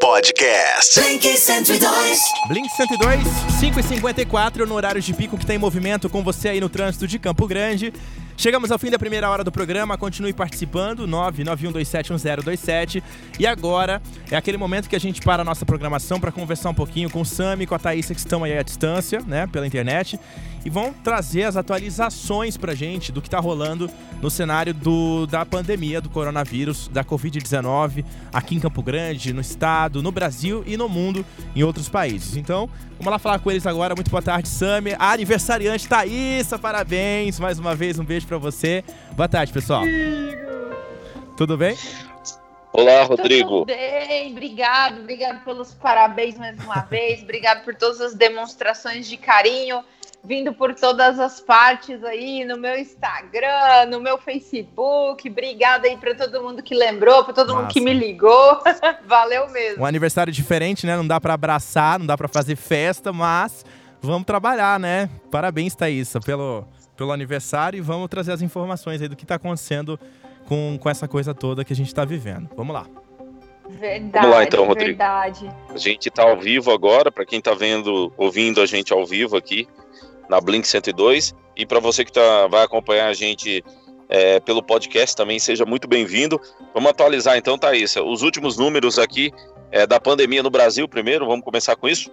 Podcast. Blink 102. Blink 102, 5 e 54 no horário de pico que tem movimento com você aí no trânsito de Campo Grande. Chegamos ao fim da primeira hora do programa, continue participando, 991271027. E agora é aquele momento que a gente para a nossa programação para conversar um pouquinho com o Sami e com a Thaís que estão aí à distância, né, pela internet, e vão trazer as atualizações pra gente do que tá rolando no cenário do, da pandemia do coronavírus, da Covid-19, aqui em Campo Grande, no estado, no Brasil e no mundo, em outros países. Então, vamos lá falar com eles agora. Muito boa tarde, Sami. A aniversariante Thaísa, parabéns mais uma vez, um beijo pra você. Boa tarde, pessoal. Tudo bem? Olá, Rodrigo. Tudo bem, obrigado, obrigado pelos parabéns mais uma vez, obrigado por todas as demonstrações de carinho vindo por todas as partes aí no meu Instagram, no meu Facebook. Obrigada aí para todo mundo que lembrou, para todo Massa. mundo que me ligou. Valeu mesmo. Um aniversário diferente, né? Não dá pra abraçar, não dá pra fazer festa, mas vamos trabalhar, né? Parabéns, Thaísa, pelo, pelo aniversário e vamos trazer as informações aí do que tá acontecendo com, com essa coisa toda que a gente tá vivendo. Vamos lá. Verdade, Vamos lá, então, Rodrigo. verdade. A gente tá ao vivo agora, para quem tá vendo, ouvindo a gente ao vivo aqui na Blink 102 e para você que tá, vai acompanhar a gente é, pelo podcast também, seja muito bem-vindo. Vamos atualizar então, Thaísa, os últimos números aqui é, da pandemia no Brasil primeiro, vamos começar com isso?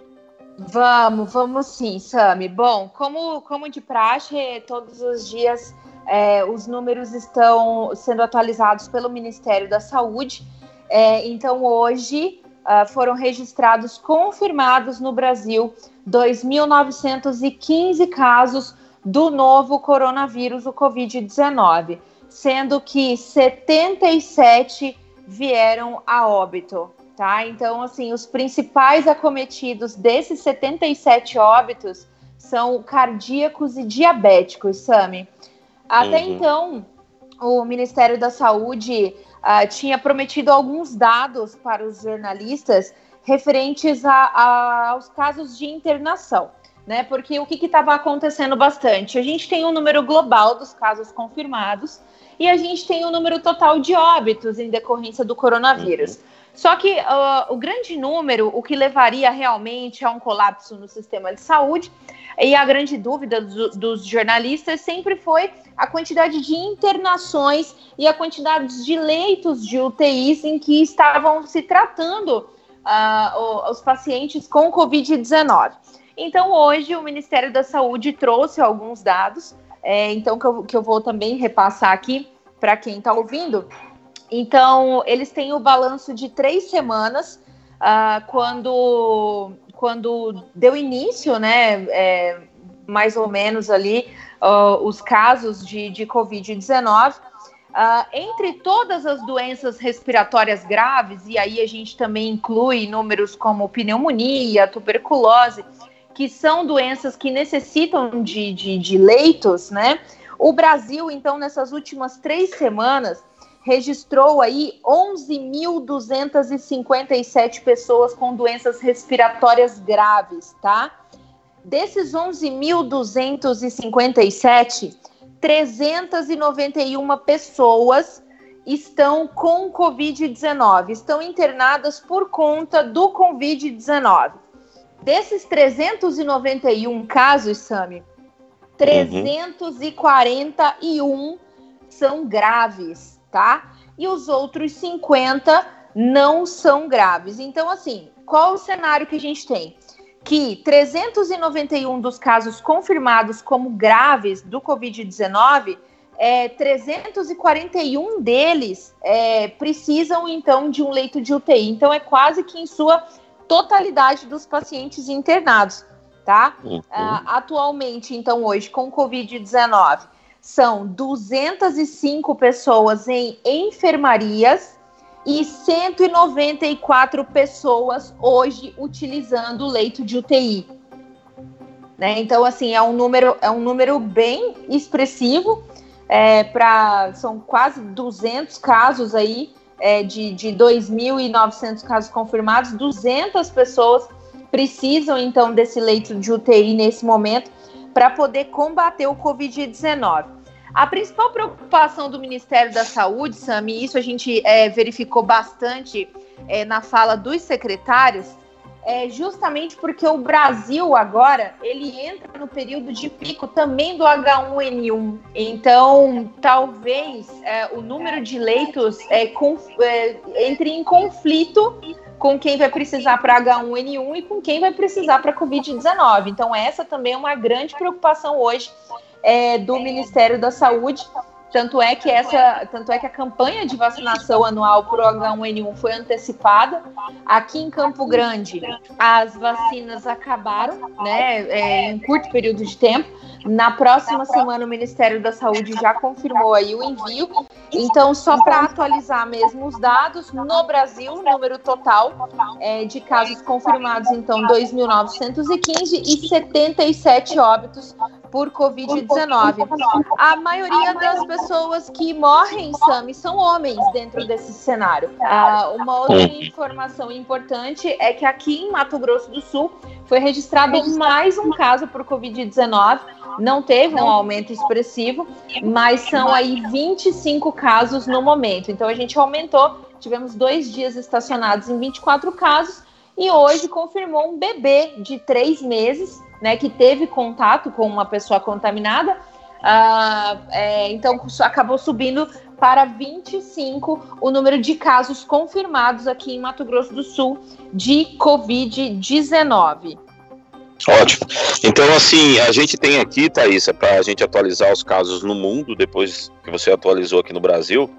Vamos, vamos sim, Sami. Bom, como, como de praxe, todos os dias é, os números estão sendo atualizados pelo Ministério da Saúde. É, então, hoje ah, foram registrados, confirmados no Brasil, 2.915 casos do novo coronavírus, o Covid-19, sendo que 77 vieram a óbito tá? Então, assim, os principais acometidos desses 77 óbitos são cardíacos e diabéticos, Sami. Até Uhum. então, o Ministério da Saúde ah, tinha prometido alguns dados para os jornalistas referentes a- a- aos casos de internação, né? Porque o que estava acontecendo bastante? A gente tem um número global dos casos confirmados e a gente tem um número total de óbitos em decorrência do coronavírus. Só que ah, o grande número, o que levaria realmente a um colapso no sistema de saúde, e a grande dúvida do- dos jornalistas sempre foi a quantidade de internações e a quantidade de leitos de UTIs em que estavam se tratando o- os pacientes com Covid-19. Então, hoje, o Ministério da Saúde trouxe alguns dados, é, então, que eu, que eu vou também repassar aqui para quem está ouvindo. Então, eles têm o balanço de três semanas, ah, quando, quando deu início, né, é, mais ou menos ali, ah, os casos de, de Covid-19. Ah, entre todas as doenças respiratórias graves, e aí a gente também inclui números como pneumonia, tuberculose, que são doenças que necessitam de, de, de leitos, né? O Brasil, então, nessas últimas três semanas, registrou aí 11.257 pessoas com doenças respiratórias graves, tá? Desses 11.257, 391 pessoas estão com Covid-19, estão internadas por conta do Covid-19. Desses 391 casos, Sami, 341 são graves, tá? E os outros 50 não são graves. Então, assim, qual o cenário que a gente tem? Que 391 dos casos confirmados como graves do Covid-19, é, 341 deles é, precisam, então, de um leito de UTI. Então, é quase que em sua totalidade dos pacientes internados, tá? Uhum. Ah, atualmente, então, hoje, com Covid-19, são 205 pessoas em enfermarias e 194 pessoas hoje utilizando leito de UTI. Né? Então, assim, é um número, é um número bem expressivo. É, pra, são quase 200 casos aí, é, de, de 2.900 casos confirmados, 200 pessoas precisam, então, desse leito de UTI nesse momento para poder combater o Covid-19. A principal preocupação do Ministério da Saúde, Sami, isso a gente é, verificou bastante é, na fala dos secretários, é justamente porque o Brasil agora ele entra no período de pico também do H1N1. Então, talvez é, o número de leitos é, é, entre em conflito com quem vai precisar para H1N1 e com quem vai precisar para Covid-19. Então, essa também é uma grande preocupação hoje é, do Ministério da Saúde. Tanto é que essa, tanto é que a campanha de vacinação anual por H1N1 foi antecipada. Aqui em Campo Grande, as vacinas acabaram, né, é, em um curto período de tempo. Na próxima semana, o Ministério da Saúde já confirmou aí o envio. Então, só para atualizar mesmo os dados, no Brasil, o número total é, de casos confirmados, então, 2.915 e 77 óbitos por Covid-19. A maioria das pessoas que morrem, Sami, são homens dentro desse cenário. Ah, uma outra informação importante é que aqui em Mato Grosso do Sul foi registrado mais um caso por Covid-19. Não teve um aumento expressivo, mas são aí 25 casos no momento. Então a gente aumentou, tivemos dois dias estacionados em 24 casos e hoje confirmou um bebê de três meses, né, que teve contato com uma pessoa contaminada. Uh, é, então acabou subindo para 25 o número de casos confirmados aqui em Mato Grosso do Sul de Covid-19. Ótimo. Então, assim, a gente tem aqui, Thaís, é para a gente atualizar os casos no mundo, depois que você atualizou aqui no Brasil,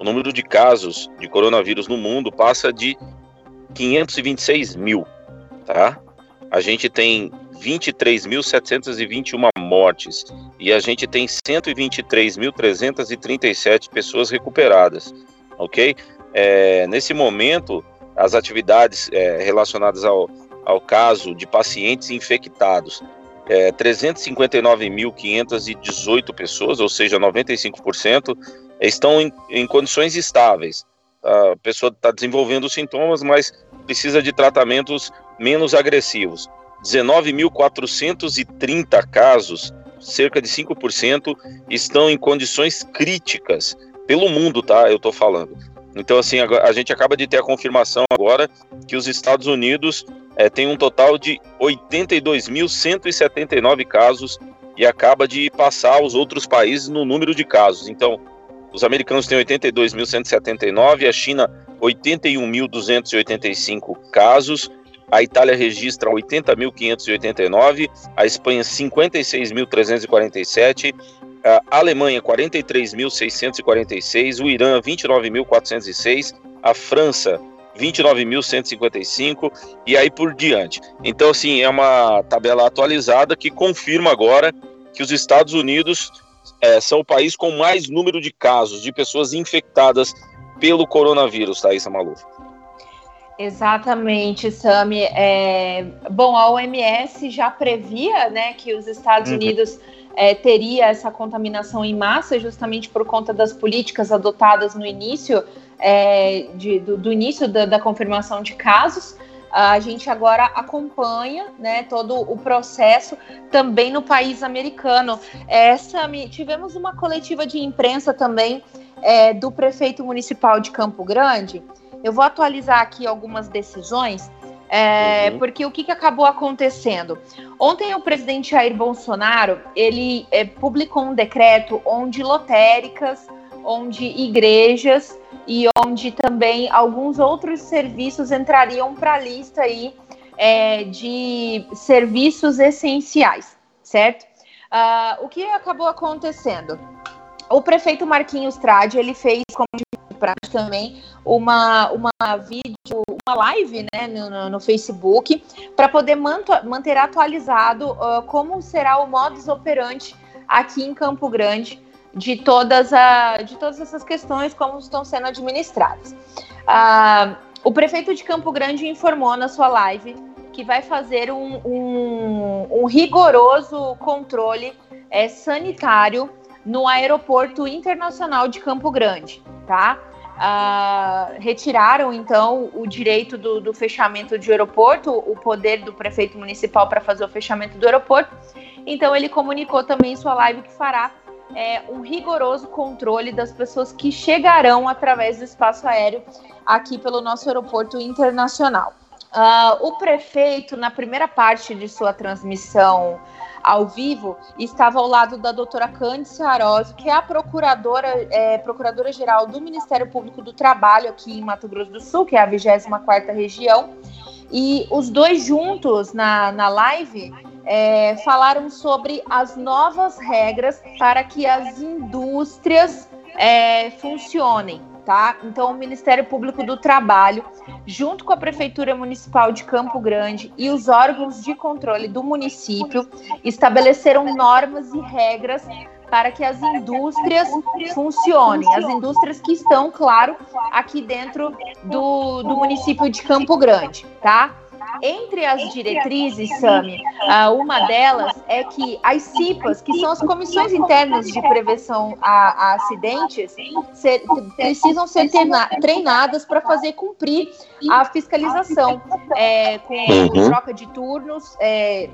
o número de casos de coronavírus no mundo passa de 526 mil, tá? A gente tem 23.721 mortes e a gente tem 123.337 pessoas recuperadas, ok? É, nesse momento, as atividades é, relacionadas ao, ao caso de pacientes infectados, é, 359.518 pessoas, ou seja, 95%, estão em, em condições estáveis. A pessoa está desenvolvendo sintomas, mas precisa de tratamentos menos agressivos. 19.430 casos, cerca de 5%, estão em condições críticas pelo mundo, tá? Eu estou falando. Então, assim, a, gente acaba de ter a confirmação agora que os Estados Unidos é, tem um total de 82.179 casos e acaba de passar os outros países no número de casos. Então, os americanos têm 82.179, a China 81.285 casos a Itália registra 80.589, a Espanha 56.347, a Alemanha 43.646, o Irã 29.406, a França 29.155 e aí por diante. Então, assim, é uma tabela atualizada que confirma agora que os Estados Unidos é, são o país com mais número de casos de pessoas infectadas pelo coronavírus, Thaisa Maluf. Exatamente, Sami. É, bom, a OMS já previa né, que os Estados uhum. Unidos é, teria essa contaminação em massa, justamente por conta das políticas adotadas no início é, de, do, do, início da, da, confirmação de casos. A gente agora acompanha né, todo o processo também no país americano. Essa, tivemos uma coletiva de imprensa também é, do prefeito municipal de Campo Grande eu vou atualizar aqui algumas decisões, é, uhum. porque o que, que acabou acontecendo? Ontem o presidente Jair Bolsonaro ele é, publicou um decreto onde lotéricas, onde igrejas e onde também alguns outros serviços entrariam para a lista aí é, de serviços essenciais, certo? Uh, o que acabou acontecendo? O prefeito Marquinhos Trade ele fez como prática também uma, uma vídeo, uma live né, no, no Facebook para poder manter atualizado uh, como será o modus operandi aqui em Campo Grande de todas, a, de todas essas questões, como estão sendo administradas. Uh, o prefeito de Campo Grande informou na sua live que vai fazer um, um, um rigoroso controle é, sanitário no Aeroporto Internacional de Campo Grande, tá? Uh, retiraram então o direito do, do, fechamento de aeroporto, o poder do prefeito municipal para fazer o fechamento do aeroporto. Então ele comunicou também em sua live que fará é, um rigoroso controle das pessoas que chegarão através do espaço aéreo aqui pelo nosso aeroporto internacional. Uh, o prefeito, na primeira parte de sua transmissão ao vivo, estava ao lado da doutora Cândice Arósio, que é a procuradora, é, procuradora-geral do Ministério Público do Trabalho aqui em Mato Grosso do Sul, que é a 24ª região, e os dois juntos na, na live é, falaram sobre as novas regras para que as indústrias é, funcionem tá? Então, o Ministério Público do Trabalho, junto com a Prefeitura Municipal de Campo Grande e os órgãos de controle do município, estabeleceram normas e regras para que as indústrias funcionem. As indústrias que estão, claro, aqui dentro do, do município de Campo Grande, tá? Entre as diretrizes, Sami, uma delas é que as CIPAs, que são as comissões internas de prevenção a, a acidentes, ser, precisam ser treinadas para fazer cumprir a fiscalização é, com, uhum. troca de turnos. É,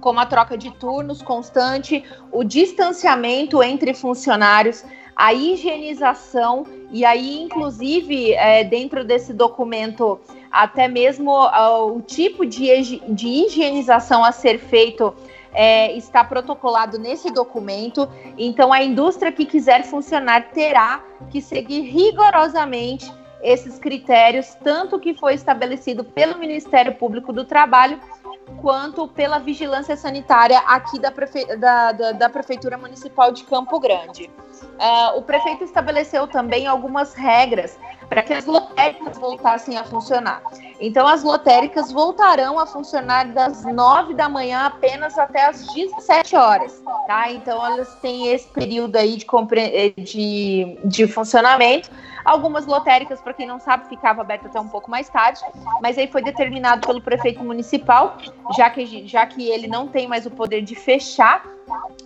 como a troca de turnos constante, o distanciamento entre funcionários, a higienização, e aí, inclusive, é, dentro desse documento até mesmo o tipo de, de higienização a ser feito é, está protocolado nesse documento. Então, a indústria que quiser funcionar terá que seguir rigorosamente esses critérios, tanto que foi estabelecido pelo Ministério Público do Trabalho, quanto pela vigilância sanitária aqui da, prefe... da, da, da Prefeitura Municipal de Campo Grande. Uh, o prefeito estabeleceu também algumas regras para que as lotéricas voltassem a funcionar. Então, as lotéricas voltarão a funcionar das 9 da manhã apenas até as 17 horas, tá? Então, elas têm esse período aí de, de, de funcionamento. Algumas lotéricas, para quem não sabe, ficava aberta até um pouco mais tarde, mas aí foi determinado pelo prefeito municipal, já que, já que ele não tem mais o poder de fechar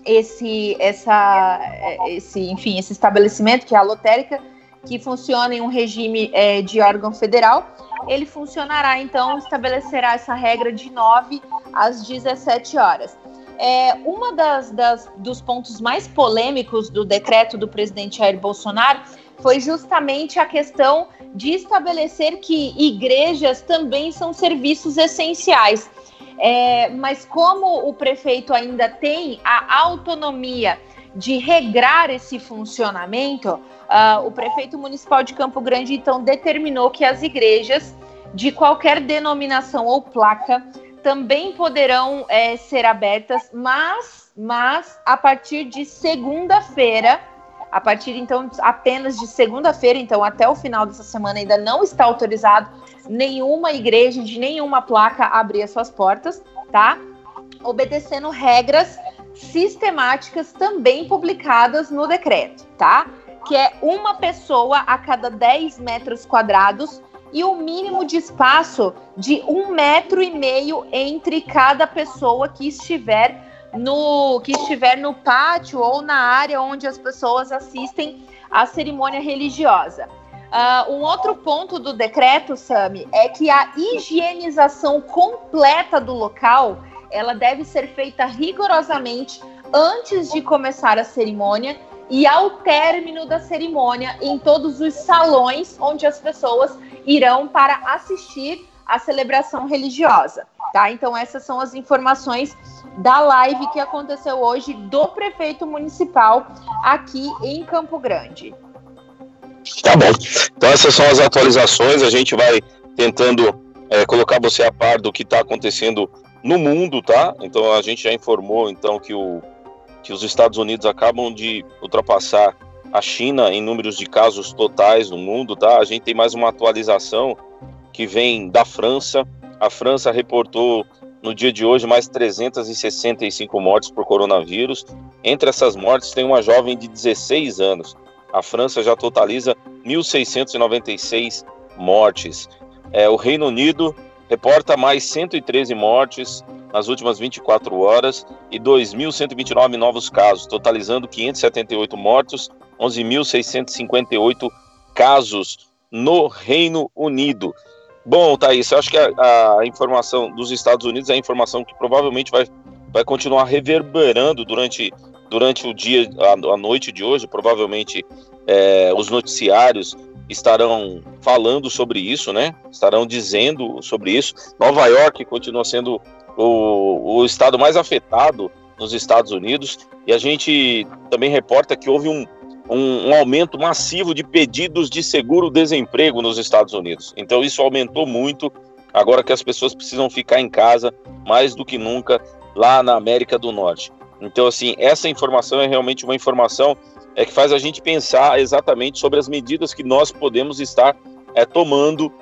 esse, essa, esse, enfim, esse estabelecimento que é a lotérica, que funciona em um regime é, de órgão federal, ele funcionará, então, estabelecerá essa regra de 9 às 17 horas. É, uma das, das, dos pontos mais polêmicos do decreto do presidente Jair Bolsonaro foi justamente a questão de estabelecer que igrejas também são serviços essenciais. É, mas como o prefeito ainda tem a autonomia de regrar esse funcionamento, uh, o prefeito municipal de Campo Grande então determinou que as igrejas de qualquer denominação ou placa também poderão é, ser abertas, mas, mas a partir de segunda-feira, a partir então apenas de segunda-feira, então até o final dessa semana ainda não está autorizado nenhuma igreja de nenhuma placa abrir as suas portas, tá? Obedecendo regras sistemáticas também publicadas no decreto, tá? Que é uma pessoa a cada 10 metros quadrados e o um mínimo de espaço de um metro e meio entre cada pessoa que estiver no que estiver no pátio ou na área onde as pessoas assistem à cerimônia religiosa. Uh, um outro ponto do decreto, Sami, é que a higienização completa do local ela deve ser feita rigorosamente antes de começar a cerimônia e ao término da cerimônia em todos os salões onde as pessoas irão para assistir à celebração religiosa, tá? Então essas são as informações da live que aconteceu hoje do prefeito municipal aqui em Campo Grande. Tá bom. Então essas são as atualizações. A gente vai tentando é, colocar você a par do que está acontecendo no mundo, tá? Então a gente já informou então que, o, que os Estados Unidos acabam de ultrapassar a China em números de casos totais no mundo, tá? A gente tem mais uma atualização que vem da França. A França reportou no dia de hoje mais 365 mortes por coronavírus. Entre essas mortes tem uma jovem de 16 anos. A França já totaliza 1.696 mortes. É, o Reino Unido reporta mais 113 mortes nas últimas 24 horas e 2.129 novos casos, totalizando 578 mortos, 11.658 casos no Reino Unido. Bom, Thaís, eu acho que a, a, informação dos Estados Unidos é a informação que provavelmente vai, vai continuar reverberando durante durante o dia, a, a noite de hoje, provavelmente é, os noticiários estarão falando sobre isso, né? Estarão dizendo sobre isso. Nova York continua sendo o, o estado mais afetado nos Estados Unidos e a gente também reporta que houve um, um, um aumento massivo de pedidos de seguro-desemprego nos Estados Unidos. Então isso aumentou muito agora que as pessoas precisam ficar em casa mais do que nunca lá na América do Norte. Então assim essa informação é realmente uma informação é que faz a gente pensar exatamente sobre as medidas que nós podemos estar é, tomando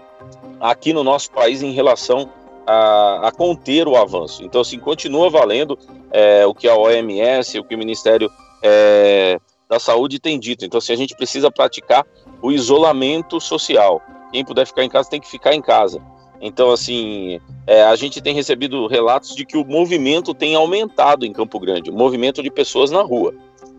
aqui no nosso país em relação a, a conter o avanço. Então, assim, continua valendo é, o que a OMS, o que o Ministério é, da Saúde tem dito. Então, assim, a gente precisa praticar o isolamento social. Quem puder ficar em casa tem que ficar em casa. Então, assim, é, a gente tem recebido relatos de que o movimento tem aumentado em Campo Grande, o movimento de pessoas na rua.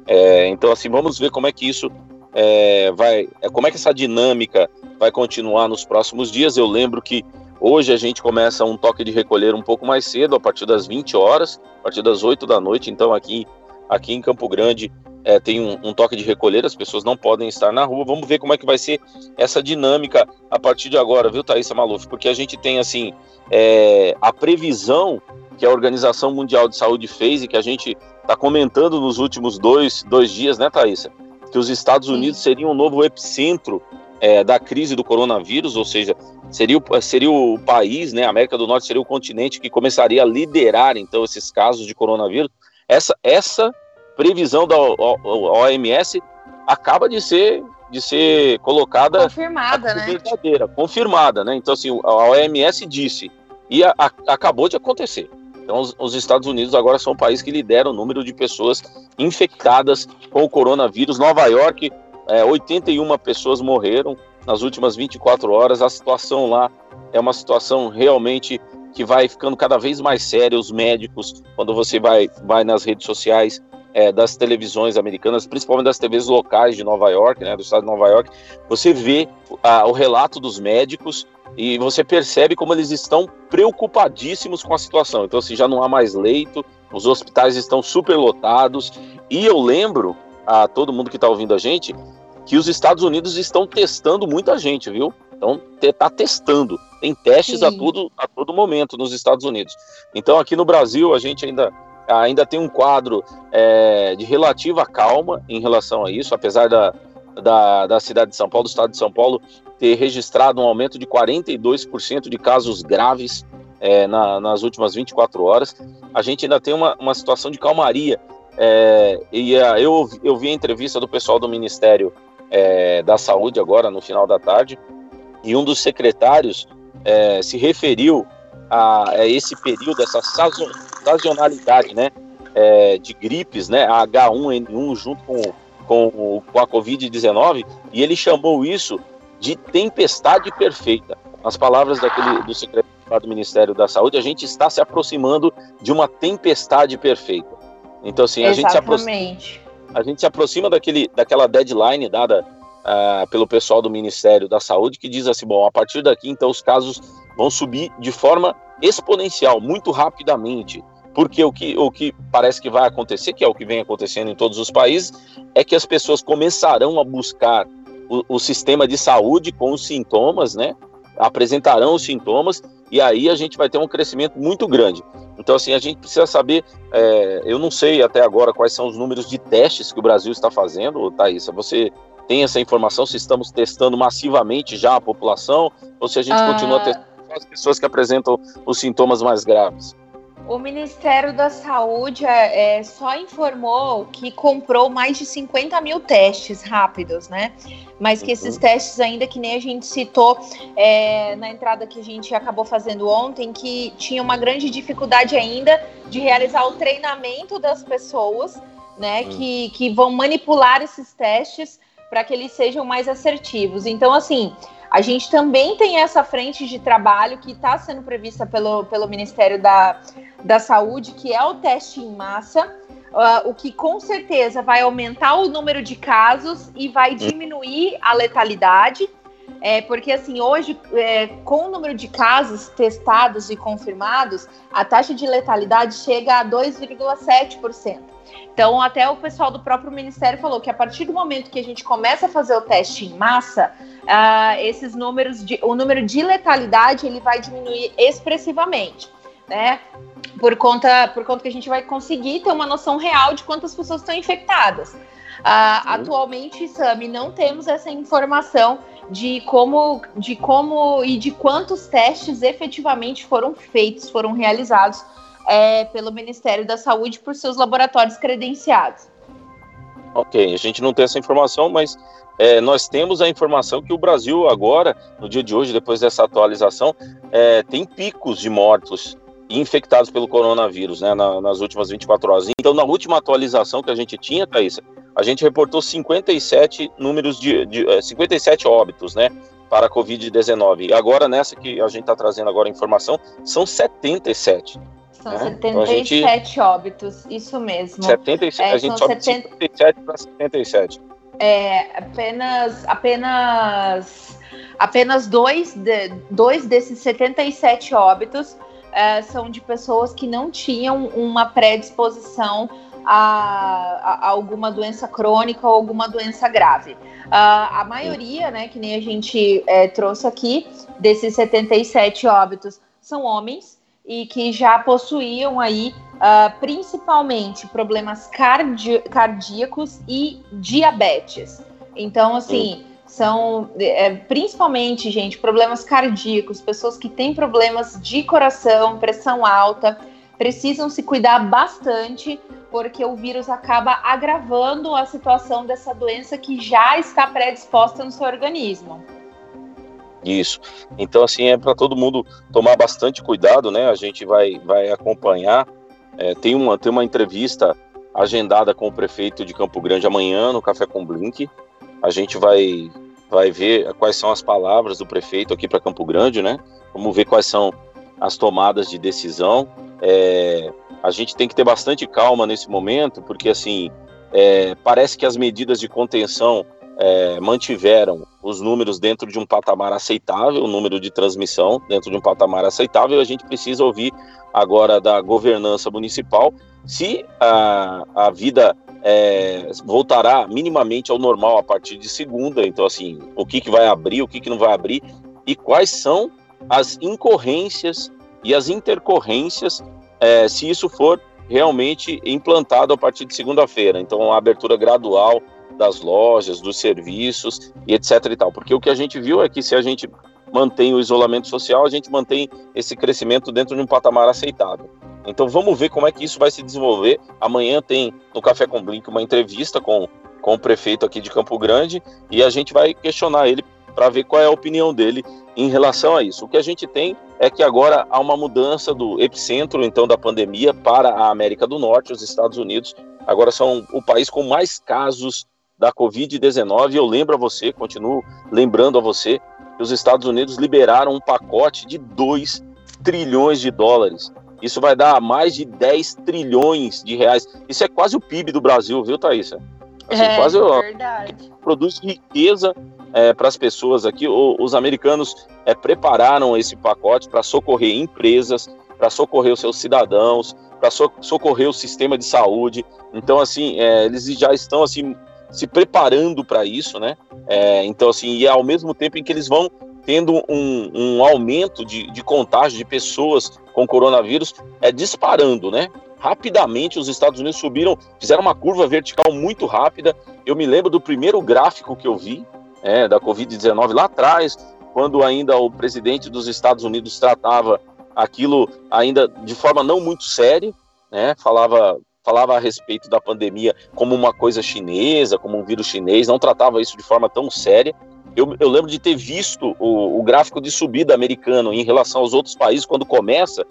É, então, assim, vamos ver como é que isso é, vai, é, como é que essa dinâmica vai continuar nos próximos dias. Eu lembro que hoje a gente começa um toque de recolher um pouco mais cedo, a partir das 20 horas, a partir das 8 da noite. Então, aqui, aqui em Campo Grande é, tem um, um, toque de recolher, as pessoas não podem estar na rua. Vamos ver como é que vai ser essa dinâmica a partir de agora, viu, Thaisa Maluf? Porque a gente tem, assim, é, a previsão que a Organização Mundial de Saúde fez e que a gente está comentando nos últimos dois, dois dias, né, Thaisa? Que os Estados Unidos seriam um novo epicentro é, da crise do coronavírus, ou seja, seria o, seria o país, né, a América do Norte seria o continente que começaria a liderar, então, esses casos de coronavírus. Essa, essa previsão da OMS acaba de ser de ser colocada confirmada, né? Verdadeira, confirmada, né? Então assim, a OMS disse e a, a, acabou de acontecer. Então, os, os, Estados Unidos agora são o país que lidera o número de pessoas infectadas com o coronavírus. Nova York, é, 81 pessoas morreram nas últimas 24 horas. A situação lá é uma situação realmente que vai ficando cada vez mais séria. Os médicos, quando você vai, vai nas redes sociais é, das televisões americanas, principalmente das TVs locais de Nova York, né, do estado de Nova York, você vê a, o relato dos médicos e você percebe como eles estão preocupadíssimos com a situação. Então, assim, já não há mais leito, os hospitais estão super lotados. E eu lembro a todo mundo que está ouvindo a gente que os Estados Unidos estão testando muita gente, viu? Então, está testando. Tem testes a todo, a todo momento nos Estados Unidos. Então, aqui no Brasil, a gente ainda, ainda tem um quadro é, de relativa calma em relação a isso, apesar da, da, da cidade de São Paulo, do estado de São Paulo, ter registrado um aumento de 42% de casos graves é, na, nas últimas 24 horas. A gente ainda tem uma, uma situação de calmaria. É, e a, eu, eu vi a entrevista do pessoal do Ministério é, da Saúde agora, no final da tarde, e um dos secretários é, se referiu a, a, esse período, essa sazonalidade né, é, de gripes, né, a H1N1 junto com, com, com a Covid-19, e ele chamou isso de tempestade perfeita. Nas palavras daquele, do secretário do Ministério da Saúde, a gente está se aproximando de uma tempestade perfeita. Então, assim, a gente se aproxima, a gente se aproxima daquele, daquela deadline dada uh, pelo pessoal do Ministério da Saúde, que diz assim: bom, a partir daqui, então, os casos vão subir de forma exponencial, muito rapidamente. Porque o que, o que parece que vai acontecer, que é o que vem acontecendo em todos os países, é que as pessoas começarão a buscar o, o sistema de saúde com os sintomas, né? Apresentarão os sintomas e aí a gente vai ter um crescimento muito grande. Então, assim, a gente precisa saber. É, eu não sei até agora quais são os números de testes que o Brasil está fazendo, Thaisa. Você tem essa informação se estamos testando massivamente já a população ou se a gente ah. continua testando as pessoas que apresentam os sintomas mais graves? O Ministério da Saúde é, é, só informou que comprou mais de 50 mil testes rápidos, né? Mas que esses uhum. testes, ainda que nem a gente citou é, na entrada que a gente acabou fazendo ontem, que tinha uma grande dificuldade ainda de realizar o treinamento das pessoas, né? Uhum. Que, que vão manipular esses testes para que eles sejam mais assertivos. Então, assim, a gente também tem essa frente de trabalho que está sendo prevista pelo, pelo Ministério da, da Saúde, que é o teste em massa, uh, o que com certeza vai aumentar o número de casos e vai diminuir a letalidade. É, porque assim, hoje, é, com o número de casos testados e confirmados, a taxa de letalidade chega a 2,7%. Então, até o pessoal do próprio Ministério falou que a partir do momento que a gente começa a fazer o teste em massa, uh, esses números de, o número de letalidade ele vai diminuir expressivamente, né? Por conta, por conta que a gente vai conseguir ter uma noção real de quantas pessoas estão infectadas. Uh, atualmente, Sami, não temos essa informação de como, de como e de quantos testes efetivamente foram feitos, foram realizados é, pelo Ministério da Saúde por seus laboratórios credenciados. Ok, a gente não tem essa informação, mas é, nós temos a informação que o Brasil agora, no dia de hoje, depois dessa atualização, é, tem picos de mortos infectados pelo coronavírus, né, na, nas últimas 24 horas. Então, na última atualização que a gente tinha, Thaís, a gente reportou 57 números de, de 57 é, óbitos, né, para a Covid-19. E agora, nessa que a gente está trazendo agora a informação, são 77. São né? 77 então gente... óbitos, isso mesmo. 77, é, a gente sobe 70... 57 para 77. É, apenas, apenas, apenas dois, de, dois desses 77 óbitos é, são de pessoas que não tinham uma predisposição a, a, alguma doença crônica ou alguma doença grave. Uh, a maioria, né, que nem a gente é, trouxe aqui, desses 77 óbitos, são homens e que já possuíam aí uh, principalmente problemas cardíacos e diabetes. Então, assim, são é, principalmente, gente, problemas cardíacos, pessoas que têm problemas de coração, pressão alta, precisam se cuidar bastante, porque o vírus acaba agravando a situação dessa doença que já está predisposta no seu organismo. Isso. Então, assim, é para todo mundo tomar bastante cuidado, né? A gente vai, vai acompanhar. É, tem, uma, tem uma entrevista agendada com o prefeito de Campo Grande amanhã no Café com Blink. A gente vai, vai ver quais são as palavras do prefeito aqui para Campo Grande, né? Vamos ver quais são as tomadas de decisão. É, a gente tem que ter bastante calma nesse momento, porque assim é, parece que as medidas de contenção é, mantiveram os números dentro de um patamar aceitável, o número de transmissão dentro de um patamar aceitável. A gente precisa ouvir agora da governança municipal se a, a vida é, voltará minimamente ao normal a partir de segunda. Então, assim, o que, que vai abrir, o que, que não vai abrir e quais são as incorrências e as intercorrências é, se isso for realmente implantado a partir de segunda-feira. Então, a abertura gradual das lojas, dos serviços e etc e tal. Porque o que a gente viu é que se a gente mantém o isolamento social, a gente mantém esse crescimento dentro de um patamar aceitável. Então vamos ver como é que isso vai se desenvolver. Amanhã tem no Café com Blink uma entrevista com, com o prefeito aqui de Campo Grande e a gente vai questionar ele para ver qual é a opinião dele em relação a isso. O que a gente tem é que agora há uma mudança do epicentro então da pandemia para a América do Norte, os Estados Unidos agora são o país com mais casos da Covid-19. Eu lembro a você, continuo lembrando a você, que os Estados Unidos liberaram um pacote de 2 trilhões de dólares. Isso vai dar mais de 10 trilhões de reais. Isso é quase o PIB do Brasil, viu, Thaisa? Assim, é, quase verdade. Produz riqueza é, para as pessoas aqui. O, os americanos é, prepararam esse pacote para socorrer empresas, para socorrer os seus cidadãos, para so, socorrer o sistema de saúde. Então, assim, é, eles já estão assim se preparando para isso, né? É, então, assim, e ao mesmo tempo em que eles vão tendo um, um aumento de, de contágio de pessoas com coronavírus, é disparando, né? Rapidamente os Estados Unidos subiram, fizeram uma curva vertical muito rápida. Eu me lembro do primeiro gráfico que eu vi é, da Covid-19 lá atrás, quando ainda o presidente dos Estados Unidos tratava aquilo ainda de forma não muito séria, né? Falava falava a respeito da pandemia como uma coisa chinesa, como um vírus chinês, não tratava isso de forma tão séria. Eu, eu lembro de ter visto o, o gráfico de subida americano em relação aos outros países quando começa,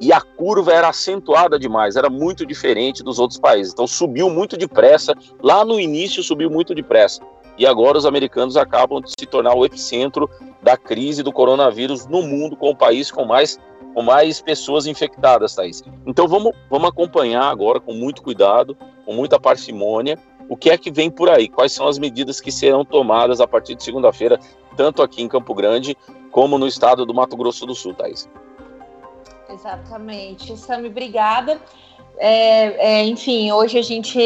e a curva era acentuada demais, era muito diferente dos outros países. Então subiu muito depressa, lá no início subiu muito depressa. E agora os americanos acabam de se tornar o epicentro da crise do coronavírus no mundo, com o país com mais com mais pessoas infectadas, Thaís. Então vamos, vamos acompanhar agora com muito cuidado, com muita parcimônia, o que é que vem por aí, quais são as medidas que serão tomadas a partir de segunda-feira, tanto aqui em Campo Grande como no estado do Mato Grosso do Sul, Thaís. Exatamente. Sami, obrigada. É, é, enfim, hoje a gente,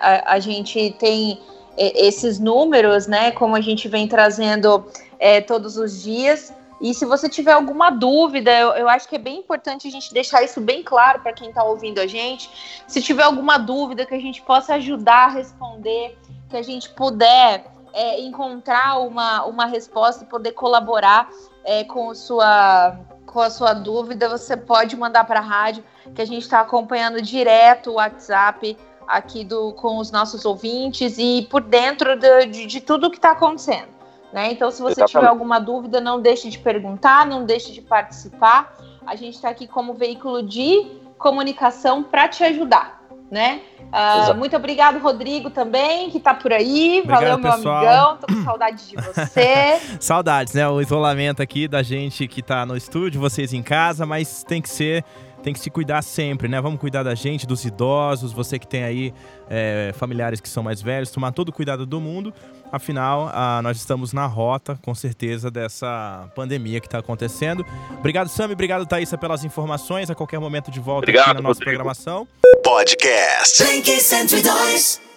a, a, gente tem esses números, né? Como a gente vem trazendo é, todos os dias. E se você tiver alguma dúvida, eu, eu, acho que é bem importante a gente deixar isso bem claro para quem está ouvindo a gente. Se tiver alguma dúvida que a gente possa ajudar a responder, que a gente puder é, encontrar uma, uma resposta e poder colaborar é, com, sua, com a sua dúvida, você pode mandar para a rádio, que a gente está acompanhando direto o WhatsApp aqui do, com os nossos ouvintes e por dentro de, de, de tudo que está acontecendo. Né? Então, se você Exatamente. tiver alguma dúvida, não deixe de perguntar, não deixe de participar. A gente está aqui como veículo de comunicação para te ajudar. Né? Uh, muito obrigado, Rodrigo, também, que está por aí. Obrigado, Valeu, meu pessoal. amigão. Tô com saudade de você. Saudades, né? O isolamento aqui da gente que está no estúdio, vocês em casa, mas tem que ser tem que se cuidar sempre, né? Vamos cuidar da gente, dos idosos, você que tem aí é, familiares que são mais velhos, tomar todo o cuidado do mundo. Afinal, ah, nós estamos na rota, com certeza, dessa pandemia que está acontecendo. Obrigado, Sami. Obrigado, Thaisa, pelas informações. A qualquer momento de volta Obrigado, aqui na nossa Rodrigo. programação. Podcast. 102.